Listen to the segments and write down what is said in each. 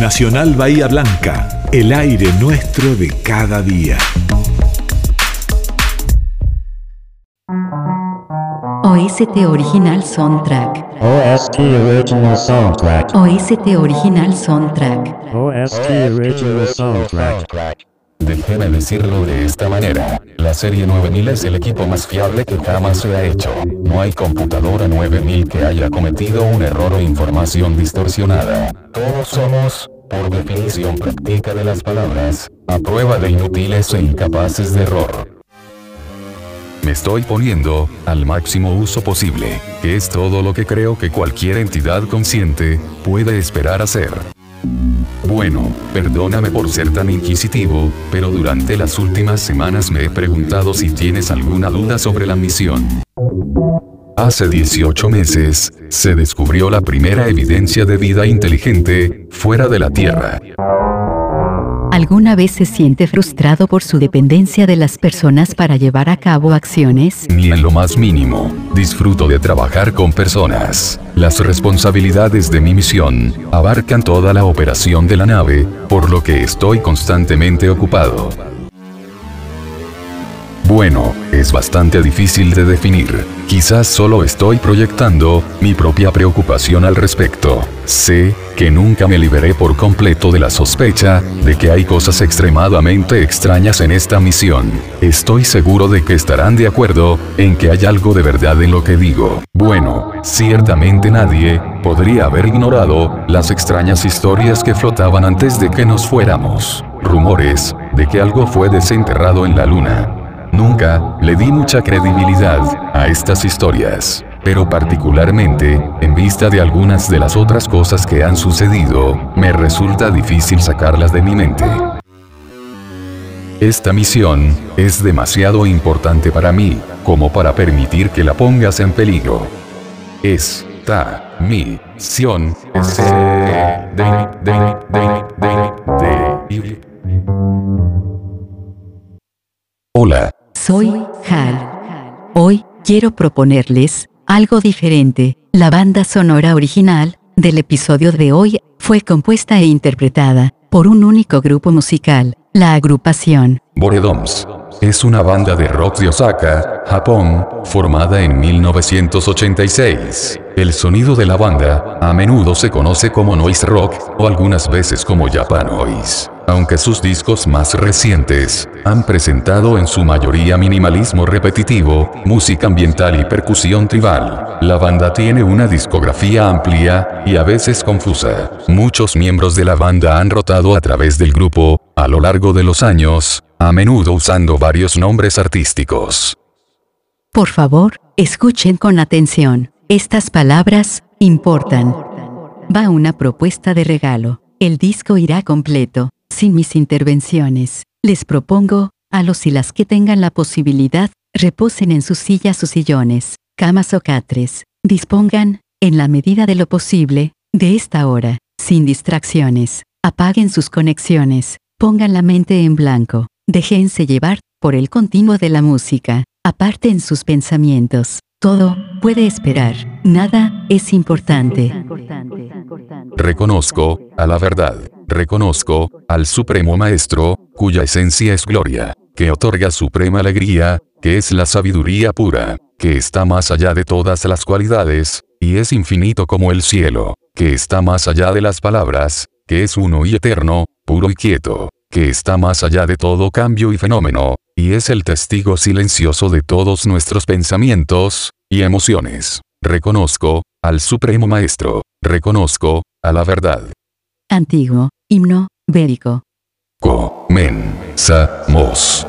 Nacional Bahía Blanca, el aire nuestro de cada día. OST Original Soundtrack. OST Original Soundtrack. OST Original Soundtrack. OST Original Soundtrack. Déjeme decirlo de esta manera. La serie 9000 es el equipo más fiable que jamás se ha hecho. No hay computadora 9000 que haya cometido un error o información distorsionada. Todos somos, por definición práctica de las palabras, a prueba de inútiles e incapaces de error. Me estoy poniendo al máximo uso posible, que es todo lo que creo que cualquier entidad consciente puede esperar hacer. Bueno, perdóname por ser tan inquisitivo, pero durante las últimas semanas me he preguntado si tienes alguna duda sobre la misión. Hace 18 meses, se descubrió la primera evidencia de vida inteligente, fuera de la Tierra. ¿Alguna vez se siente frustrado por su dependencia de las personas para llevar a cabo acciones? Ni en lo más mínimo. Disfruto de trabajar con personas. Las responsabilidades de mi misión abarcan toda la operación de la nave, por lo que estoy constantemente ocupado. Bueno, es bastante difícil de definir. Quizás solo estoy proyectando mi propia preocupación al respecto. Sé que nunca me liberé por completo de la sospecha de que hay cosas extremadamente extrañas en esta misión. Estoy seguro de que estarán de acuerdo en que hay algo de verdad en lo que digo. Bueno, ciertamente nadie podría haber ignorado las extrañas historias que flotaban antes de que nos fuéramos. Rumores de que algo fue desenterrado en la luna. Nunca le di mucha credibilidad a estas historias, pero particularmente, en vista de algunas de las otras cosas que han sucedido, me resulta difícil sacarlas de mi mente. Esta misión es demasiado importante para mí, como para permitir que la pongas en peligro. Esta misión es de, de, de, Hola, Soy Hal. Hoy quiero proponerles algo diferente. La banda sonora original del episodio de hoy fue compuesta e interpretada por un único grupo musical, la agrupación. Boredoms. Es una banda de rock de Osaka, Japón, formada en 1986. El sonido de la banda, a menudo se conoce como noise rock, o algunas veces como Japan Noise. Aunque sus discos más recientes, han presentado en su mayoría minimalismo repetitivo, música ambiental y percusión tribal. La banda tiene una discografía amplia, y a veces confusa. Muchos miembros de la banda han rotado a través del grupo, a lo largo de los años, a menudo usando varios nombres artísticos. Por favor, escuchen con atención. Estas palabras importan. Va una propuesta de regalo. El disco irá completo, sin mis intervenciones. Les propongo, a los y las que tengan la posibilidad, reposen en sus sillas o sillones, camas o catres. Dispongan, en la medida de lo posible, de esta hora, sin distracciones. Apaguen sus conexiones, pongan la mente en blanco. Déjense llevar por el continuo de la música. Aparten sus pensamientos. Todo puede esperar. Nada es importante. Reconozco, a la verdad, reconozco, al Supremo Maestro, cuya esencia es gloria, que otorga suprema alegría, que es la sabiduría pura, que está más allá de todas las cualidades, y es infinito como el cielo, que está más allá de las palabras, que es uno y eterno, puro y quieto, que está más allá de todo cambio y fenómeno, y es el testigo silencioso de todos nuestros pensamientos y emociones. Reconozco, al Supremo Maestro, reconozco, a la verdad. Antiguo, himno, védico. Comenzamos.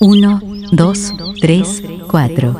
1, 2, 3, 4.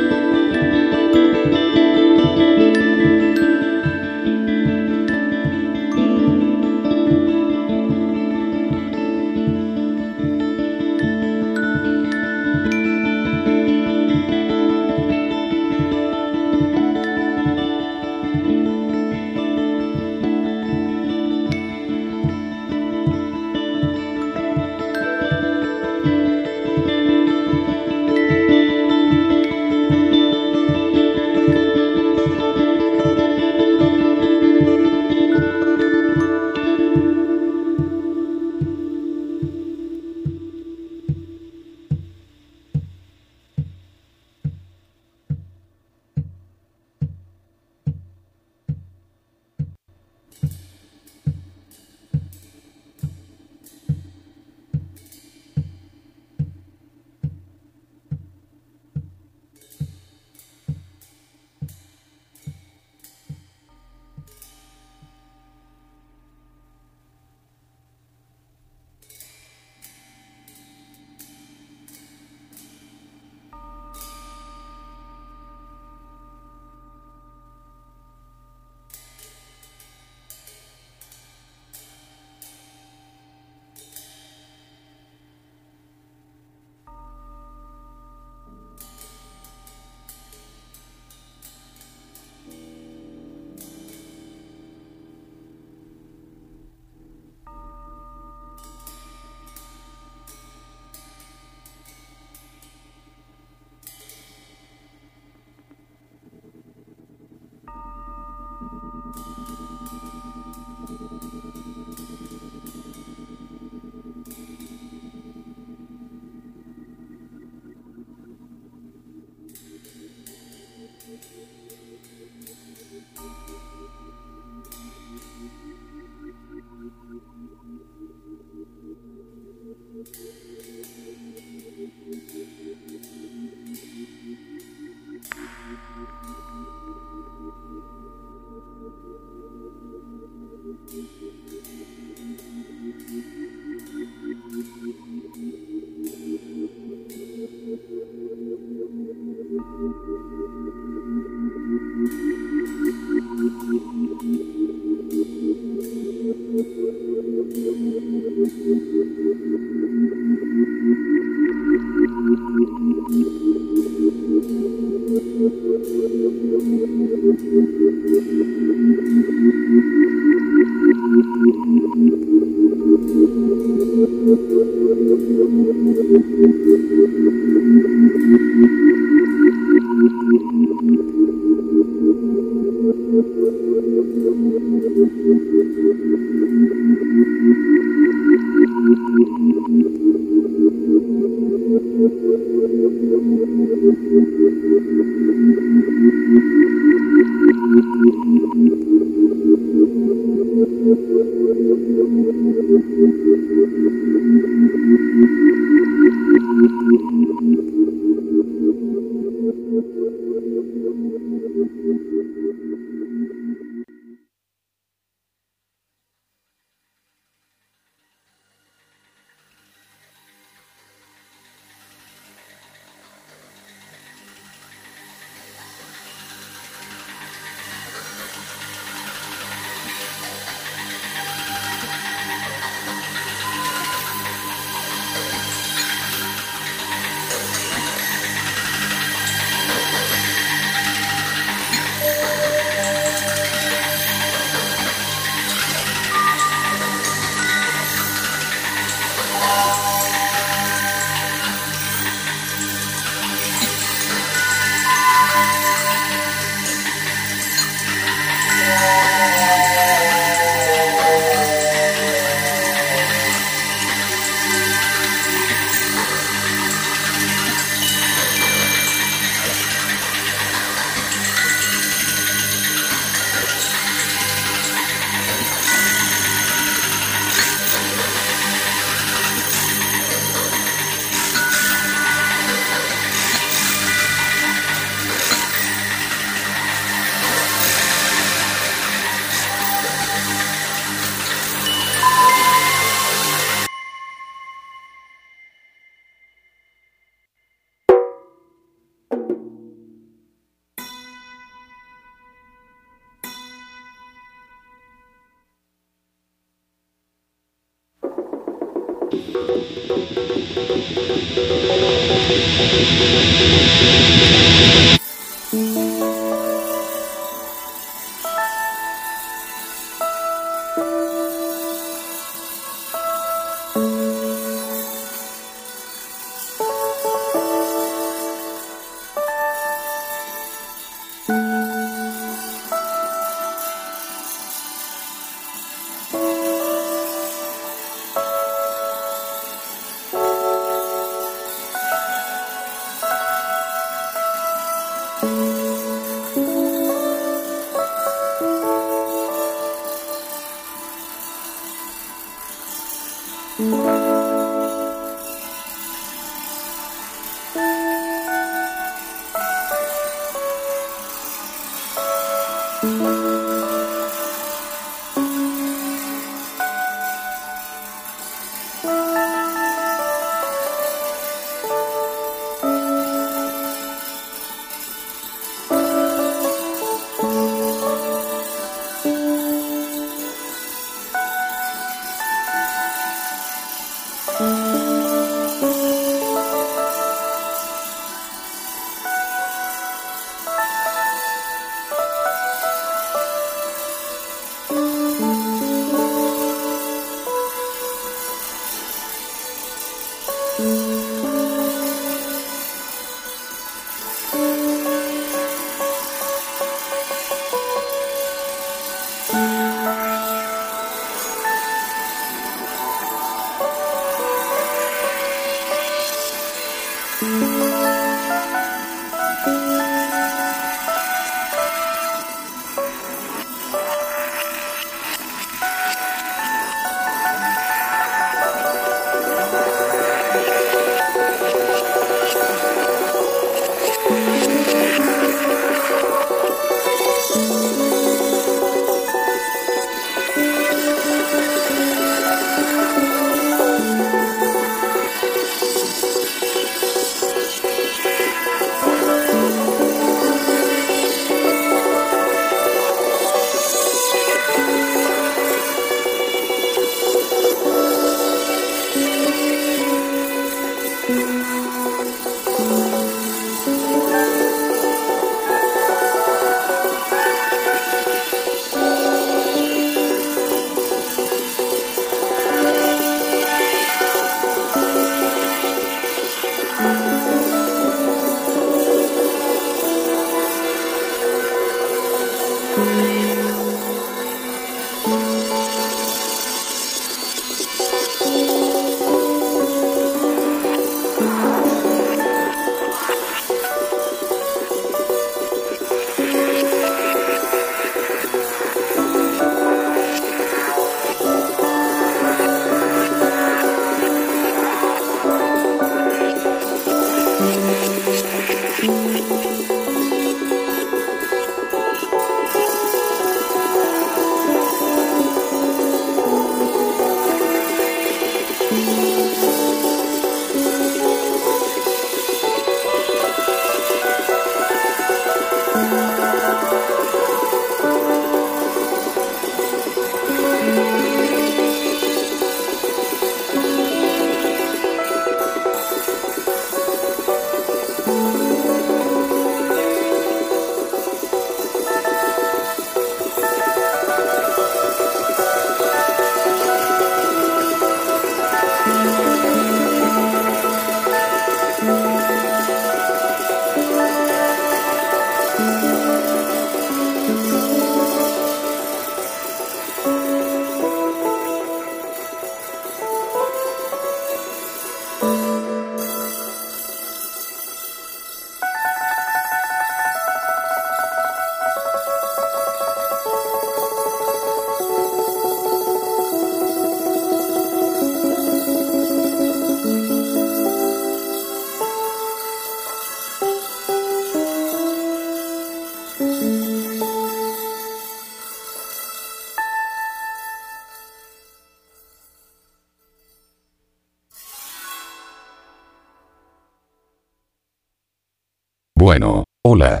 Bueno, hola.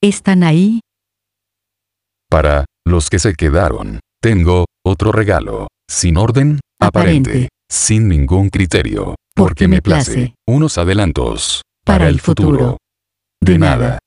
¿Están ahí? Para los que se quedaron, tengo otro regalo, sin orden, aparente, sin ningún criterio, porque, me place, unos adelantos para, el futuro. De nada.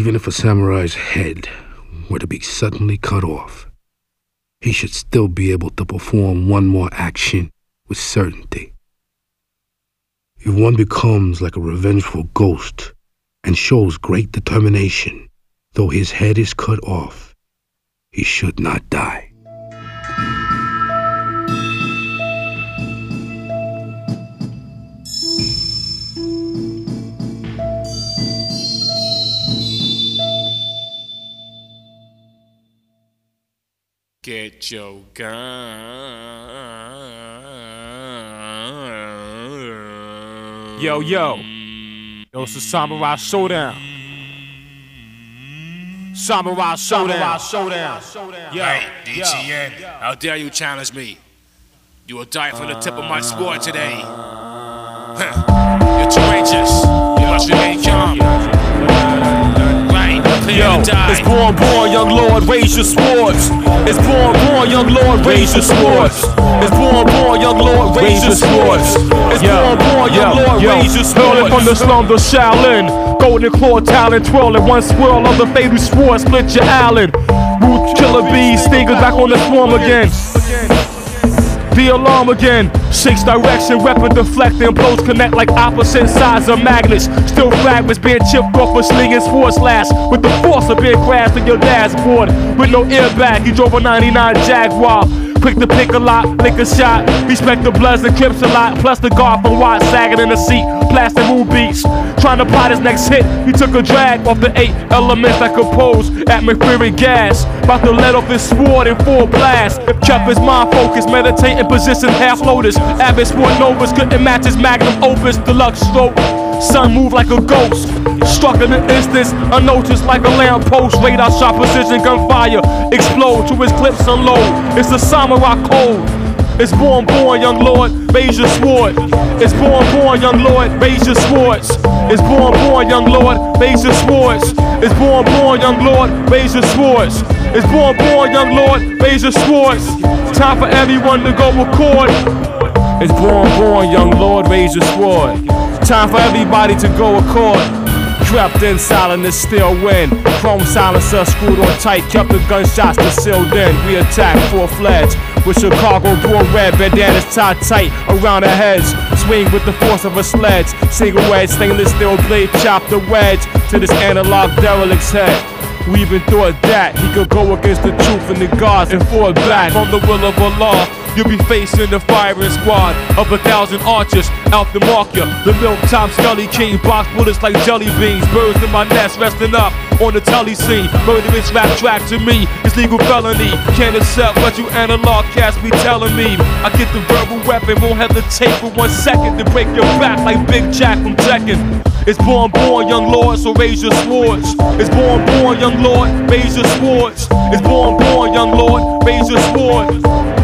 Even if a samurai's head were to be suddenly cut off, he should still be able to perform one more action with certainty. If one becomes like a revengeful ghost and shows great determination, though his head is cut off, he should not die. Get your gun. Yo, yo. Yo, it's a Samurai Showdown. Samurai Showdown. Samurai Showdown. Yo, Hey, yo. How dare you challenge me? You will die from the tip of my sword today. You're courageous. You must remain calm. Right, clear Yo, it's born, born, young lord, raise your swords. It's born, born, young lord, raise your swords. It's born, born, young lord, raise your swords. It's born, born, young lord, raise your swords. from the slums of Shaolin, golden claw talent, twirling one swirl of the fatal sword, split your Allen. Root killer bees, stingers back on the swarm again. The alarm again shakes direction, weapon deflecting, blows connect like opposite sides of magnets. Still fragments being chipped off a slinging force slash with the force of being crashed in your dashboard. With no airbag, he drove a 99 Jaguar. Quick to pick a lot, lick a shot. Respect the bloods and crips a lot. Plus the guard from Watt sagging in the seat. Plastic moon beats. Trying to plot his next hit. He took a drag off the eight elements that compose atmospheric gas. About to let off his sword in full blast. Kept his mind focused, meditating position half lotus. Avid sport novas couldn't match his magnum opus. Deluxe stroke. Sun moved like a ghost. Struck in an instance, unnoticed like a lamppost. Radar shot precision gunfire. Explode to his clips unload. It's the samurai code. It's born, born, young lord, raise your sword. It's born, born, young lord, raise your swords. It's born, born, young lord, raise your swords. It's born, born, young lord, raise your swords. It's born, born, young lord, raise your swords. Time for everyone to go record. It's born, born, young lord, raise your sword. Time for everybody to go accord. Trapped in silence, still win. Chrome silencer screwed on tight, kept the gunshots concealed in. We attack full fledged with Chicago blue red bandanas tied tight around our heads. Swing with the force of a sledge. Single wedge, stainless steel blade, chop the wedge to this analog derelict's head. We even thought that he could go against the truth and the gods and fall back from the will of Allah. You'll be facing the firing squad of a thousand archers out the mark ya. The milk top scully king box bullets like jelly beans. Birds in my nest resting up on the telly scene. Murderous rap track to me is legal felony. Can't accept what you analog cats be telling me. I get the verbal weapon, won't hesitate for one second to break your back like Big Jack from Tekken. It's born, born, young lord, so raise your swords. It's born, born, young lord, raise your swords. It's born, born, young lord, raise your swords.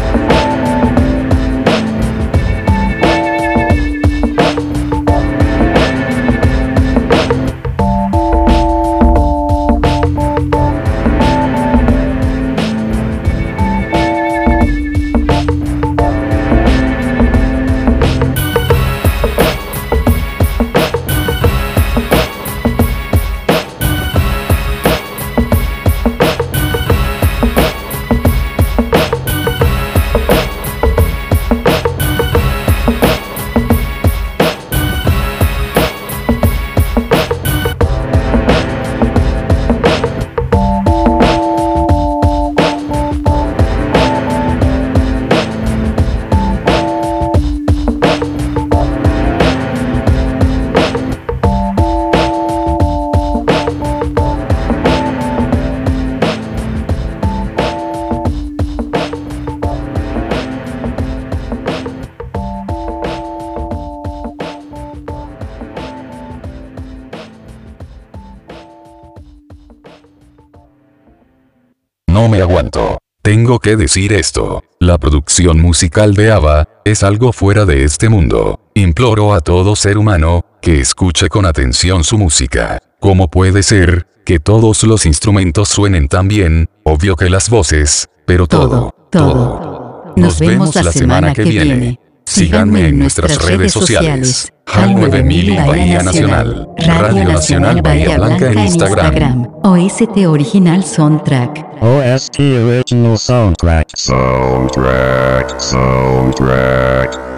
Me aguanto. Tengo que decir esto. La producción musical de ABBA es algo fuera de este mundo. Imploro a todo ser humano que escuche con atención su música. ¿Cómo puede ser que todos los instrumentos suenen tan bien? Obvio que las voces, pero todo, Todo, todo. Nos vemos la semana que viene. Síganme en nuestras redes sociales. HAL 9000 y Bahía Nacional. Radio Nacional Bahía Blanca en Instagram. OST Original Soundtrack. OST Original Soundtrack. Soundtrack, soundtrack.